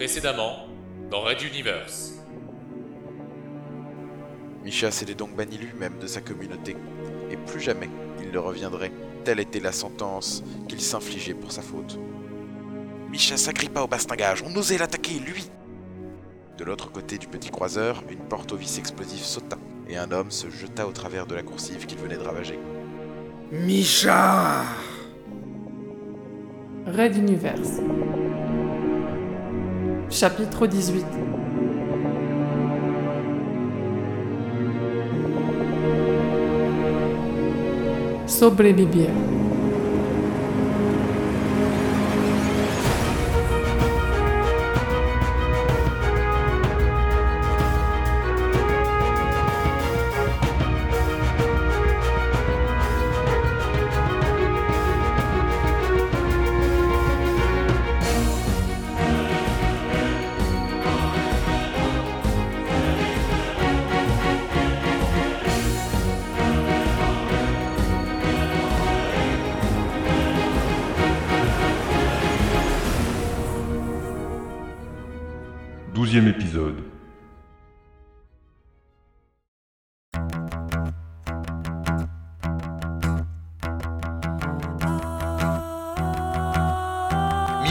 Précédemment, dans Red Universe. Misha s'était donc banni lui-même de sa communauté, et plus jamais il ne reviendrait. Telle était la sentence qu'il s'infligeait pour sa faute. Misha s'agrippa au bastingage, on osait l'attaquer, lui De l'autre côté du petit croiseur, une porte au vis explosif sauta, et un homme se jeta au travers de la coursive qu'il venait de ravager. Misha Red Universe. Chapitre 18 Sobrevivir.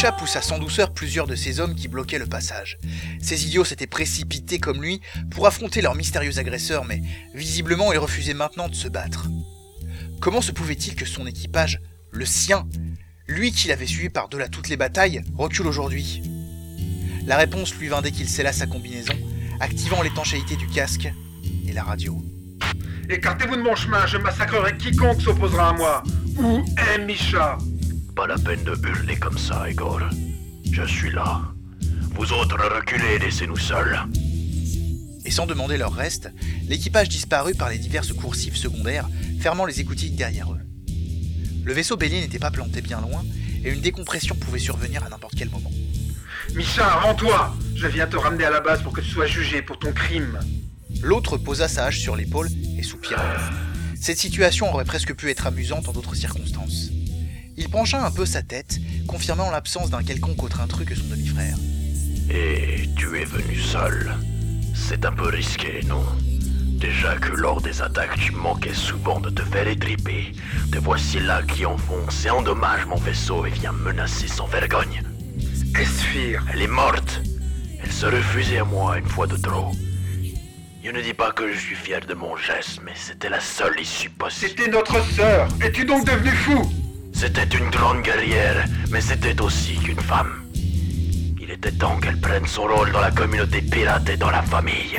Misha poussa sans douceur plusieurs de ces hommes qui bloquaient le passage. Ces idiots s'étaient précipités comme lui pour affronter leur mystérieux agresseur, mais visiblement ils refusaient maintenant de se battre. Comment se pouvait-il que son équipage, le sien, lui qui l'avait suivi par-delà toutes les batailles, recule aujourd'hui? La réponse lui vint dès qu'il scella sa combinaison, activant l'étanchéité du casque et la radio. Écartez-vous de mon chemin, je massacrerai quiconque s'opposera à moi. Où est Misha Pas la peine de hurler comme ça, Igor. Je suis là. Vous autres reculez, laissez-nous seuls. Et sans demander leur reste, l'équipage disparut par les diverses coursives secondaires, fermant les écoutilles derrière eux. Le vaisseau bélier n'était pas planté bien loin, et une décompression pouvait survenir à n'importe quel moment. Misha, rends-toi Je viens te ramener à la base pour que tu sois jugé pour ton crime. L'autre posa sa hache sur l'épaule et soupira. Cette situation aurait presque pu être amusante en d'autres circonstances. Il pencha un peu sa tête, confirmant l'absence d'un quelconque autre intrus que son demi-frère. Et tu es venu seul. C'est un peu risqué, non? Déjà que lors des attaques, tu manquais souvent de te faire étriper. Te voici là qui enfonce et endommage mon vaisseau et vient menacer sans vergogne. Esphir, Elle est morte. Elle se refusait à moi une fois de trop. Je ne dis pas que je suis fier de mon geste, mais c'était la seule issue possible. c'était notre sœur. Es-tu donc devenu fou? C'était une grande guerrière, mais c'était aussi qu'une femme. Il était temps qu'elle prenne son rôle dans la communauté pirate et dans la famille.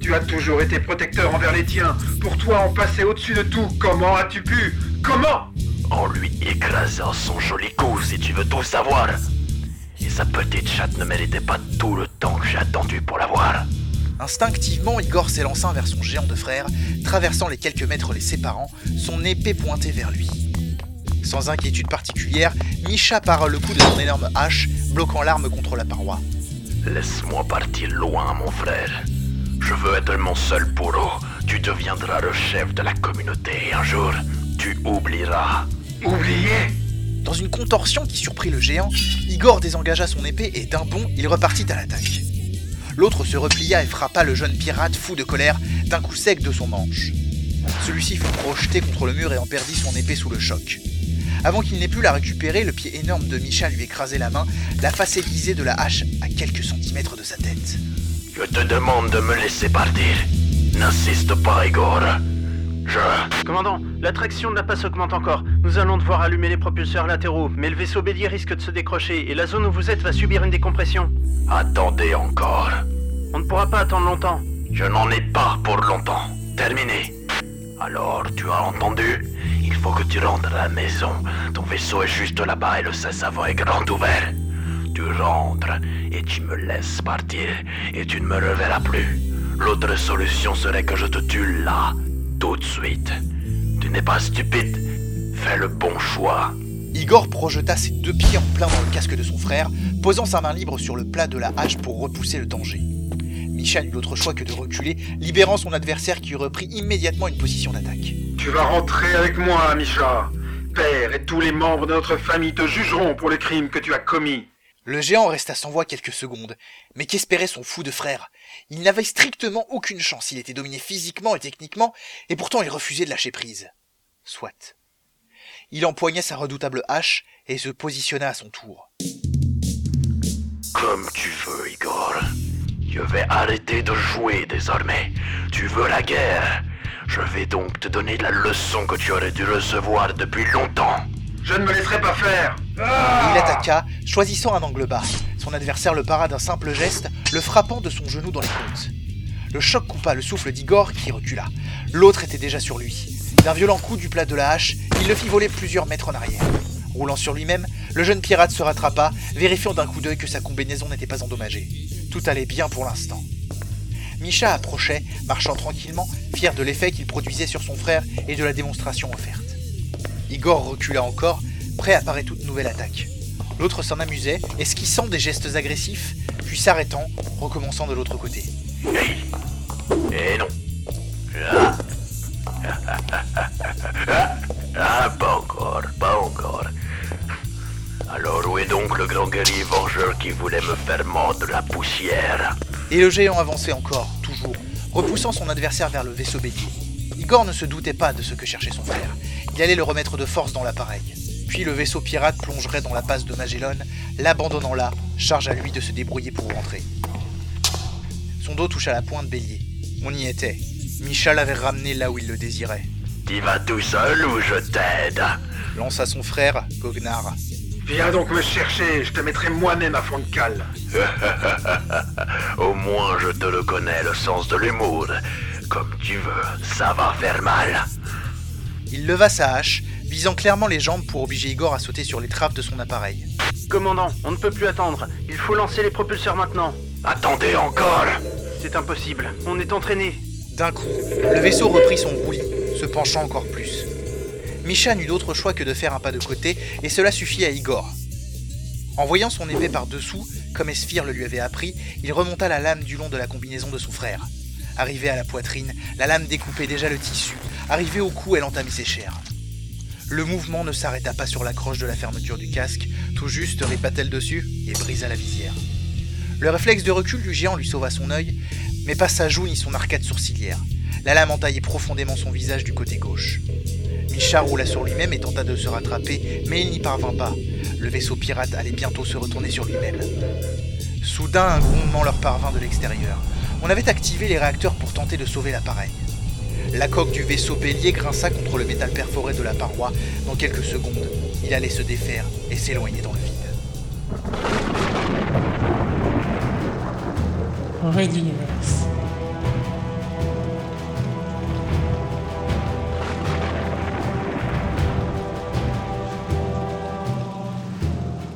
Tu as toujours été protecteur envers les tiens. Pour toi, on passait au-dessus de tout. Comment as-tu pu? Comment? En lui écrasant son joli cou, si tu veux tout savoir. Et sa petite chatte ne méritait pas tout le temps que j'ai attendu pour la voir. Instinctivement, Igor s'élança vers son géant de frère, traversant les quelques mètres les séparant, son épée pointée vers lui. Sans inquiétude particulière, Misha para le coup de son énorme hache, bloquant l'arme contre la paroi. Laisse-moi partir loin, mon frère. Je veux être mon seul bourreau. Tu deviendras le chef de la communauté et un jour, tu oublieras. Oublié Dans une contorsion qui surprit le géant, Igor désengagea son épée et d'un bond, il repartit à l'attaque. L'autre se replia et frappa le jeune pirate fou de colère d'un coup sec de son manche. Celui-ci fut projeté contre le mur et en perdit son épée sous le choc. Avant qu'il n'ait pu la récupérer, le pied énorme de Misha lui écrasait la main, la face aiguisée de la hache à quelques centimètres de sa tête. Je te demande de me laisser partir. N'insiste pas, Igor. Je... Commandant, l'attraction de la passe augmente encore. Nous allons devoir allumer les propulseurs latéraux, mais le vaisseau bélier risque de se décrocher et la zone où vous êtes va subir une décompression. Attendez encore. On ne pourra pas attendre longtemps. Je n'en ai pas pour longtemps. Terminé. Alors, tu as entendu? Faut que tu rentres à la maison. Ton vaisseau est juste là-bas et le sas est grand ouvert. Tu rentres et tu me laisses partir et tu ne me reverras plus. L'autre solution serait que je te tue là, tout de suite. Tu n'es pas stupide. Fais le bon choix. Igor projeta ses deux pieds en plein dans le casque de son frère, posant sa main libre sur le plat de la hache pour repousser le danger. Misha n'eut d'autre choix que de reculer, libérant son adversaire qui reprit immédiatement une position d'attaque. Tu vas rentrer avec moi, Misha. Père et tous les membres de notre famille te jugeront pour les crimes que tu as commis. Le géant resta sans voix quelques secondes, mais qu'espérait son fou de frère? Il n'avait strictement aucune chance, il était dominé physiquement et techniquement, et pourtant il refusait de lâcher prise. Soit. Il empoigna sa redoutable hache et se positionna à son tour. Comme tu veux, Igor. Je vais arrêter de jouer désormais. Tu veux la guerre? Je vais donc te donner la leçon que tu aurais dû recevoir depuis longtemps. Je ne me laisserai pas faire Il attaqua, choisissant un angle bas. Son adversaire le para d'un simple geste, le frappant de son genou dans les côtes. Le choc coupa le souffle d'Igor qui recula. L'autre était déjà sur lui. D'un violent coup du plat de la hache, il le fit voler plusieurs mètres en arrière. Roulant sur lui-même, le jeune pirate se rattrapa, vérifiant d'un coup d'œil que sa combinaison n'était pas endommagée. Tout allait bien pour l'instant. Misha approchait, marchant tranquillement, fier de l'effet qu'il produisait sur son frère et de la démonstration offerte. Igor recula encore, prêt à parer toute nouvelle attaque. L'autre s'en amusait, esquissant des gestes agressifs, puis s'arrêtant, recommençant de l'autre côté. Hey Eh non Ah Ah, pas encore, pas encore. Alors où est donc le grand guerrier qui voulait me faire mordre la poussière Et le géant avançait encore, toujours, repoussant son adversaire vers le vaisseau bélier. Igor ne se doutait pas de ce que cherchait son frère. Il allait le remettre de force dans l'appareil. Puis le vaisseau pirate plongerait dans la passe de Magellan, l'abandonnant là, charge à lui de se débrouiller pour rentrer. Son dos toucha la pointe bélier. On y était. Micha l'avait ramené là où il le désirait. Tu vas tout seul ou je t'aide? Lança son frère, Gognar. Viens donc me chercher, je te mettrai moi-même à fond de cale. Au moins je te le connais, le sens de l'humour. Comme tu veux, ça va faire mal. Il leva sa hache, visant clairement les jambes pour obliger Igor à sauter sur les traves de son appareil. Commandant, on ne peut plus attendre. Il faut lancer les propulseurs maintenant. Attendez encore C'est impossible. On est entraîné. D'un coup, le vaisseau reprit son roulis, se penchant encore plus. Misha n'eut d'autre choix que de faire un pas de côté, et cela suffit à Igor. En voyant son épée par-dessous, comme Esphir le lui avait appris, il remonta la lame du long de la combinaison de son frère. Arrivée à la poitrine, la lame découpait déjà le tissu. Arrivée au cou, elle entamait ses chairs. Le mouvement ne s'arrêta pas sur la croche de la fermeture du casque, tout juste répata-t-elle dessus et brisa la visière. Le réflexe de recul du géant lui sauva son œil, mais pas sa joue ni son arcade sourcilière. La lame entaillait profondément son visage du côté gauche. Micha roula sur lui-même et tenta de se rattraper, mais il n'y parvint pas. Le vaisseau pirate allait bientôt se retourner sur lui-même. Soudain, un grondement leur parvint de l'extérieur. On avait activé les réacteurs pour tenter de sauver l'appareil. La coque du vaisseau bélier grinça contre le métal perforé de la paroi. Dans quelques secondes, il allait se défaire et s'éloigner dans le vide.